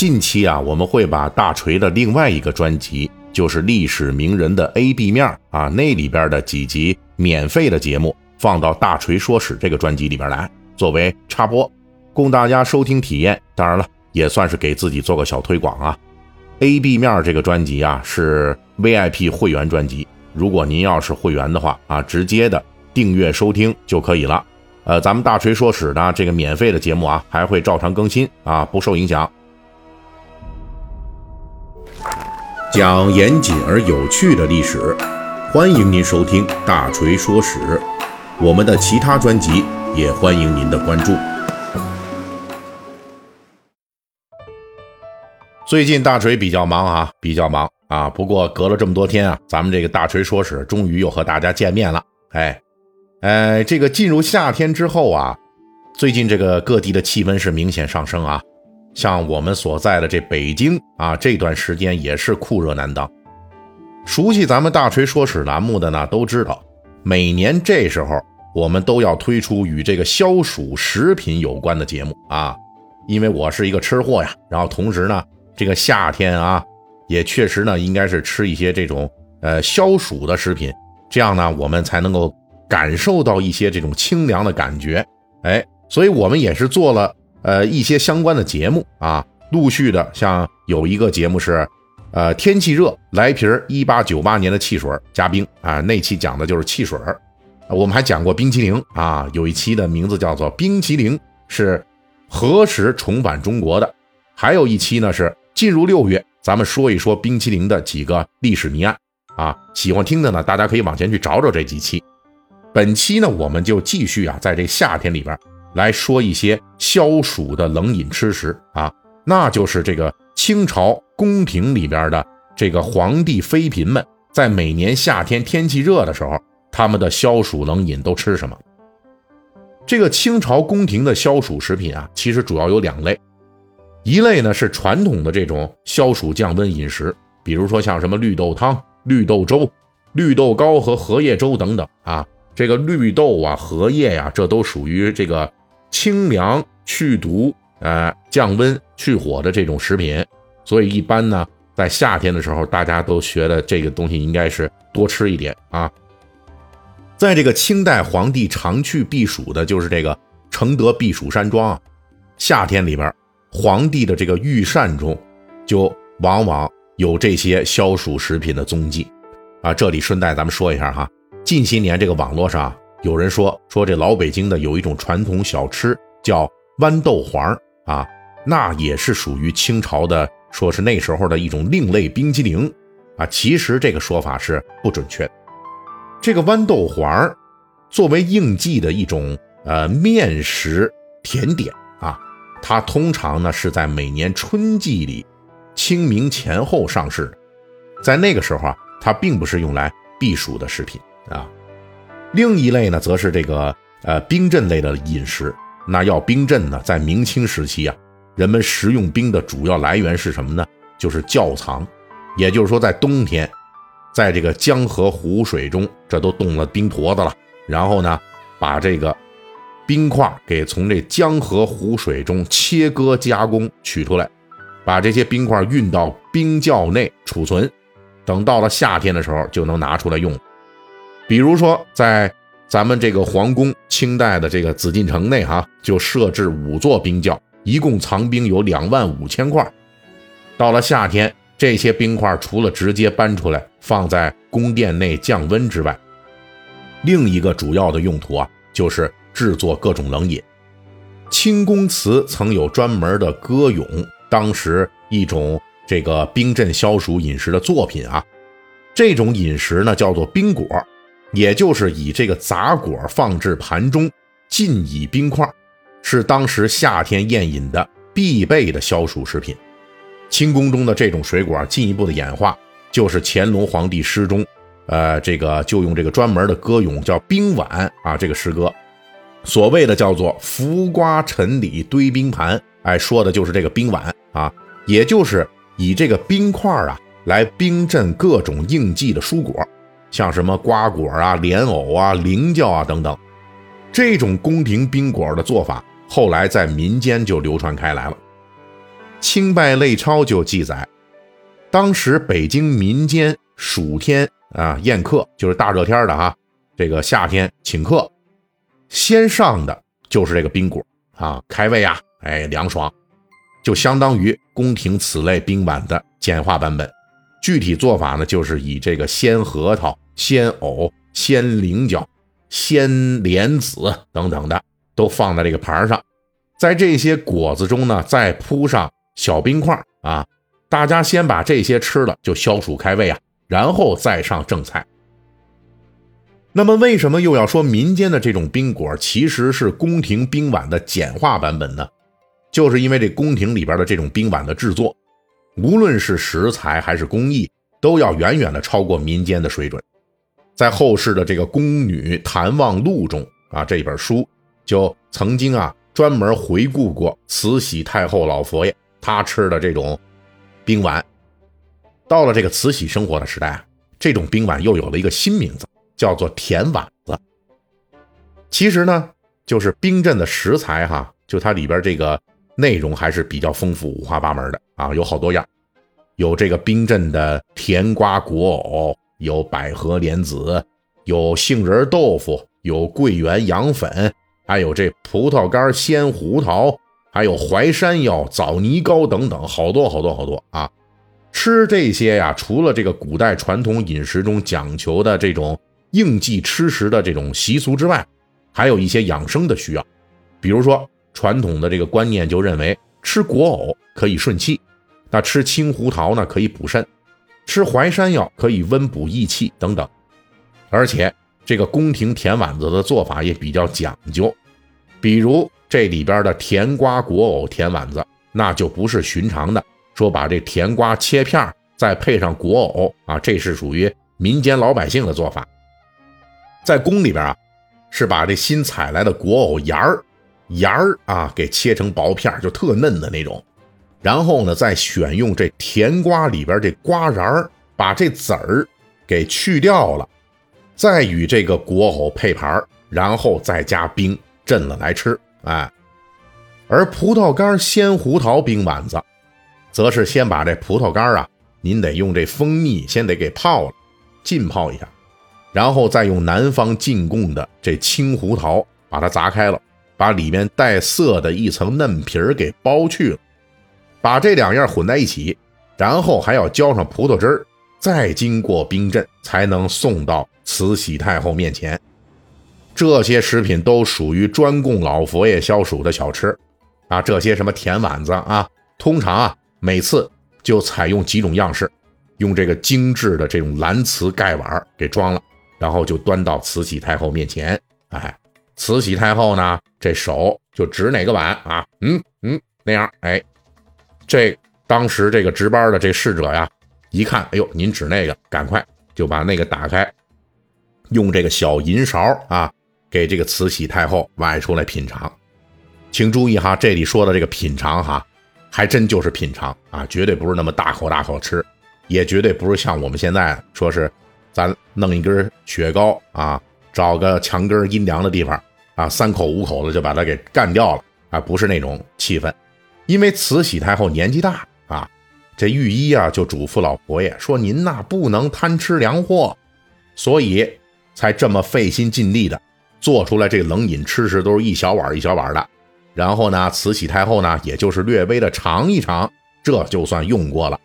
近期啊，我们会把大锤的另外一个专辑，就是历史名人的 A B 面啊，那里边的几集免费的节目，放到大锤说史这个专辑里边来，作为插播，供大家收听体验。当然了，也算是给自己做个小推广啊。A B 面这个专辑啊，是 V I P 会员专辑，如果您要是会员的话啊，直接的订阅收听就可以了。呃，咱们大锤说史呢，这个免费的节目啊，还会照常更新啊，不受影响。讲严谨而有趣的历史，欢迎您收听大锤说史。我们的其他专辑也欢迎您的关注。最近大锤比较忙啊，比较忙啊。不过隔了这么多天啊，咱们这个大锤说史终于又和大家见面了。哎。呃，这个进入夏天之后啊，最近这个各地的气温是明显上升啊。像我们所在的这北京啊，这段时间也是酷热难当。熟悉咱们大锤说史栏目的呢，都知道，每年这时候我们都要推出与这个消暑食品有关的节目啊。因为我是一个吃货呀，然后同时呢，这个夏天啊，也确实呢，应该是吃一些这种呃消暑的食品，这样呢，我们才能够。感受到一些这种清凉的感觉，哎，所以我们也是做了呃一些相关的节目啊，陆续的像有一个节目是，呃天气热来瓶一八九八年的汽水加冰啊，那期讲的就是汽水我们还讲过冰淇淋啊，有一期的名字叫做冰淇淋是何时重返中国的，还有一期呢是进入六月，咱们说一说冰淇淋的几个历史谜案啊，喜欢听的呢，大家可以往前去找找这几期。本期呢，我们就继续啊，在这夏天里边来说一些消暑的冷饮吃食啊，那就是这个清朝宫廷里边的这个皇帝妃嫔们，在每年夏天天气热的时候，他们的消暑冷饮都吃什么？这个清朝宫廷的消暑食品啊，其实主要有两类，一类呢是传统的这种消暑降温饮食，比如说像什么绿豆汤、绿豆粥、绿豆糕和荷叶粥等等啊。这个绿豆啊、荷叶呀，这都属于这个清凉去毒、呃降温去火的这种食品，所以一般呢，在夏天的时候，大家都觉得这个东西应该是多吃一点啊。在这个清代皇帝常去避暑的，就是这个承德避暑山庄啊，夏天里边，皇帝的这个御膳中，就往往有这些消暑食品的踪迹啊。这里顺带咱们说一下哈。近些年，这个网络上有人说说这老北京的有一种传统小吃叫豌豆黄啊，那也是属于清朝的，说是那时候的一种另类冰激凌啊。其实这个说法是不准确的。这个豌豆黄作为应季的一种呃面食甜点啊，它通常呢是在每年春季里清明前后上市，在那个时候啊，它并不是用来避暑的食品。啊，另一类呢，则是这个呃冰镇类的饮食。那要冰镇呢，在明清时期啊，人们食用冰的主要来源是什么呢？就是窖藏，也就是说，在冬天，在这个江河湖水中，这都冻了冰坨子了，然后呢，把这个冰块给从这江河湖水中切割加工取出来，把这些冰块运到冰窖内储存，等到了夏天的时候，就能拿出来用。比如说，在咱们这个皇宫，清代的这个紫禁城内，哈，就设置五座冰窖，一共藏冰有两万五千块。到了夏天，这些冰块除了直接搬出来放在宫殿内降温之外，另一个主要的用途啊，就是制作各种冷饮。清宫词曾有专门的歌咏当时一种这个冰镇消暑饮食的作品啊，这种饮食呢，叫做冰果。也就是以这个杂果放置盘中，浸以冰块，是当时夏天宴饮的必备的消暑食品。清宫中的这种水果进一步的演化，就是乾隆皇帝诗中，呃，这个就用这个专门的歌咏叫冰碗啊，这个诗歌，所谓的叫做浮瓜陈李堆冰盘，哎，说的就是这个冰碗啊，也就是以这个冰块啊来冰镇各种应季的蔬果。像什么瓜果啊、莲藕啊、菱角啊等等，这种宫廷冰果的做法，后来在民间就流传开来了。清拜类钞就记载，当时北京民间暑天啊宴客，就是大热天的哈，这个夏天请客，先上的就是这个冰果啊，开胃啊，哎凉爽，就相当于宫廷此类冰碗的简化版本。具体做法呢，就是以这个鲜核桃、鲜藕、鲜菱角、鲜莲子等等的都放在这个盘上，在这些果子中呢，再铺上小冰块啊。大家先把这些吃了，就消暑开胃啊，然后再上正菜。那么，为什么又要说民间的这种冰果其实是宫廷冰碗的简化版本呢？就是因为这宫廷里边的这种冰碗的制作。无论是食材还是工艺，都要远远的超过民间的水准。在后世的这个《宫女谈望录》中啊，这本书就曾经啊专门回顾过慈禧太后老佛爷她吃的这种冰碗。到了这个慈禧生活的时代，这种冰碗又有了一个新名字，叫做甜碗子。其实呢，就是冰镇的食材哈，就它里边这个。内容还是比较丰富、五花八门的啊，有好多样，有这个冰镇的甜瓜果藕，有百合莲子，有杏仁豆腐，有桂圆羊粉，还有这葡萄干鲜胡桃，还有淮山药、枣泥糕等等，好多好多好多啊！吃这些呀，除了这个古代传统饮食中讲求的这种应季吃食的这种习俗之外，还有一些养生的需要，比如说。传统的这个观念就认为吃果藕可以顺气，那吃青胡桃呢可以补肾，吃淮山药可以温补益气等等。而且这个宫廷甜碗子的做法也比较讲究，比如这里边的甜瓜果藕甜碗子，那就不是寻常的，说把这甜瓜切片再配上果藕啊，这是属于民间老百姓的做法。在宫里边啊，是把这新采来的果藕芽儿。芽儿啊，给切成薄片就特嫩的那种。然后呢，再选用这甜瓜里边这瓜瓤儿，把这籽儿给去掉了，再与这个果藕配盘然后再加冰镇了来吃。哎，而葡萄干鲜胡桃冰丸子，则是先把这葡萄干啊，您得用这蜂蜜先得给泡了，浸泡一下，然后再用南方进贡的这青胡桃把它砸开了。把里面带涩的一层嫩皮儿给剥去了，把这两样混在一起，然后还要浇上葡萄汁儿，再经过冰镇，才能送到慈禧太后面前。这些食品都属于专供老佛爷消暑的小吃啊。这些什么甜碗子啊，通常啊每次就采用几种样式，用这个精致的这种蓝瓷盖碗给装了，然后就端到慈禧太后面前。哎。慈禧太后呢，这手就指哪个碗啊？嗯嗯，那样，哎，这当时这个值班的这侍者呀，一看，哎呦，您指那个，赶快就把那个打开，用这个小银勺啊，给这个慈禧太后崴出来品尝。请注意哈，这里说的这个品尝哈，还真就是品尝啊，绝对不是那么大口大口吃，也绝对不是像我们现在说是，咱弄一根雪糕啊，找个墙根阴凉的地方。啊，三口五口的就把他给干掉了啊！不是那种气氛，因为慈禧太后年纪大啊，这御医啊就嘱咐老佛爷说：“您呐不能贪吃凉货，所以才这么费心尽力的做出来这冷饮吃食都是一小碗一小碗的。然后呢，慈禧太后呢也就是略微的尝一尝，这就算用过了。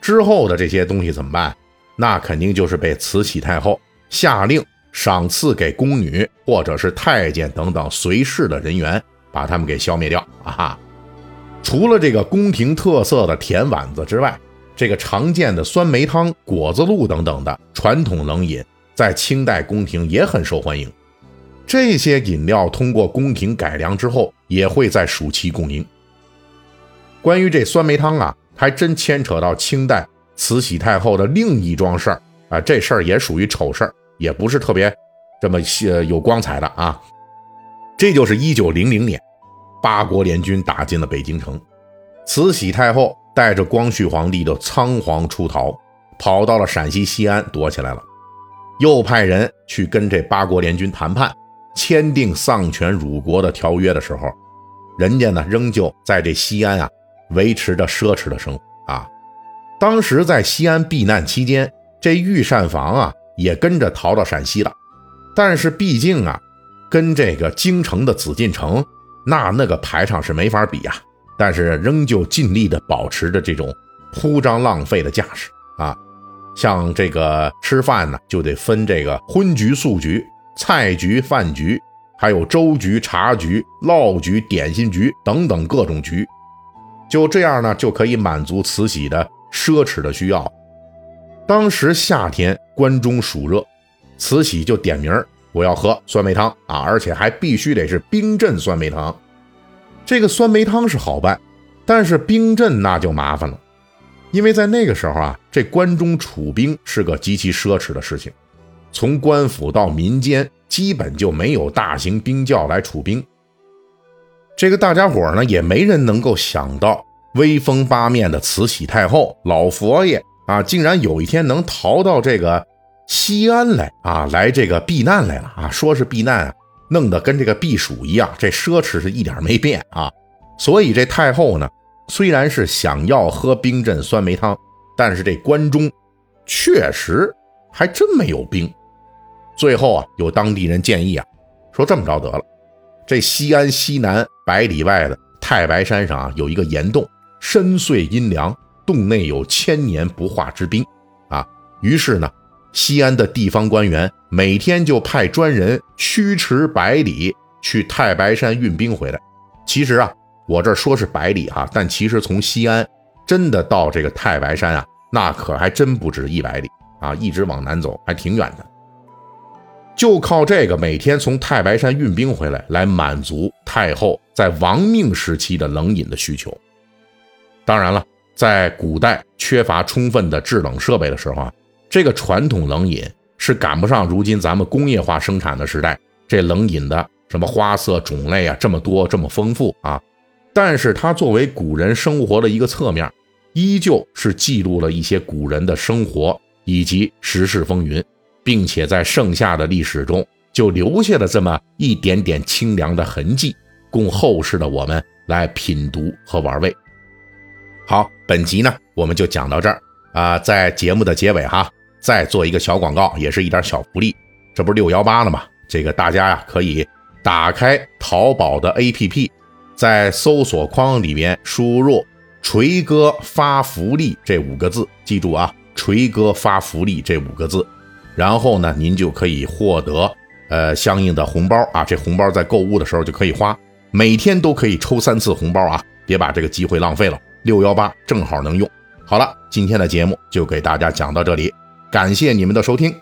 之后的这些东西怎么办？那肯定就是被慈禧太后下令。”赏赐给宫女或者是太监等等随侍的人员，把他们给消灭掉啊！除了这个宫廷特色的甜碗子之外，这个常见的酸梅汤、果子露等等的传统冷饮，在清代宫廷也很受欢迎。这些饮料通过宫廷改良之后，也会在暑期供应。关于这酸梅汤啊，还真牵扯到清代慈禧太后的另一桩事儿啊，这事儿也属于丑事儿。也不是特别这么呃有光彩的啊，这就是一九零零年，八国联军打进了北京城，慈禧太后带着光绪皇帝就仓皇出逃，跑到了陕西西安躲起来了，又派人去跟这八国联军谈判，签订丧权辱国的条约的时候，人家呢仍旧在这西安啊维持着奢侈的生活啊。当时在西安避难期间，这御膳房啊也跟着逃到陕西了。但是毕竟啊，跟这个京城的紫禁城，那那个排场是没法比呀。但是仍旧尽力的保持着这种铺张浪费的架势啊。像这个吃饭呢，就得分这个荤局、素局、菜局、饭局，还有粥局、茶局、烙局、点心局等等各种局。就这样呢，就可以满足慈禧的。奢侈的需要，当时夏天关中暑热，慈禧就点名我要喝酸梅汤啊，而且还必须得是冰镇酸梅汤。这个酸梅汤是好办，但是冰镇那就麻烦了，因为在那个时候啊，这关中储兵是个极其奢侈的事情，从官府到民间基本就没有大型冰窖来储兵。这个大家伙呢，也没人能够想到。威风八面的慈禧太后，老佛爷啊，竟然有一天能逃到这个西安来啊，来这个避难来了啊！说是避难啊，弄得跟这个避暑一样，这奢侈是一点没变啊。所以这太后呢，虽然是想要喝冰镇酸梅汤，但是这关中确实还真没有冰。最后啊，有当地人建议啊，说这么着得了，这西安西南百里外的太白山上啊，有一个岩洞。深邃阴凉，洞内有千年不化之冰，啊！于是呢，西安的地方官员每天就派专人驱驰百里去太白山运兵回来。其实啊，我这说是百里哈，但其实从西安真的到这个太白山啊，那可还真不止一百里啊，一直往南走还挺远的。就靠这个每天从太白山运兵回来，来满足太后在亡命时期的冷饮的需求。当然了，在古代缺乏充分的制冷设备的时候啊，这个传统冷饮是赶不上如今咱们工业化生产的时代，这冷饮的什么花色种类啊这么多这么丰富啊。但是它作为古人生活的一个侧面，依旧是记录了一些古人的生活以及时事风云，并且在盛夏的历史中就留下了这么一点点清凉的痕迹，供后世的我们来品读和玩味。好，本集呢我们就讲到这儿啊，在节目的结尾哈，再做一个小广告，也是一点小福利。这不是六幺八了吗？这个大家呀可以打开淘宝的 APP，在搜索框里面输入“锤哥发福利”这五个字，记住啊，“锤哥发福利”这五个字，然后呢，您就可以获得呃相应的红包啊，这红包在购物的时候就可以花，每天都可以抽三次红包啊，别把这个机会浪费了。六幺八正好能用。好了，今天的节目就给大家讲到这里，感谢你们的收听。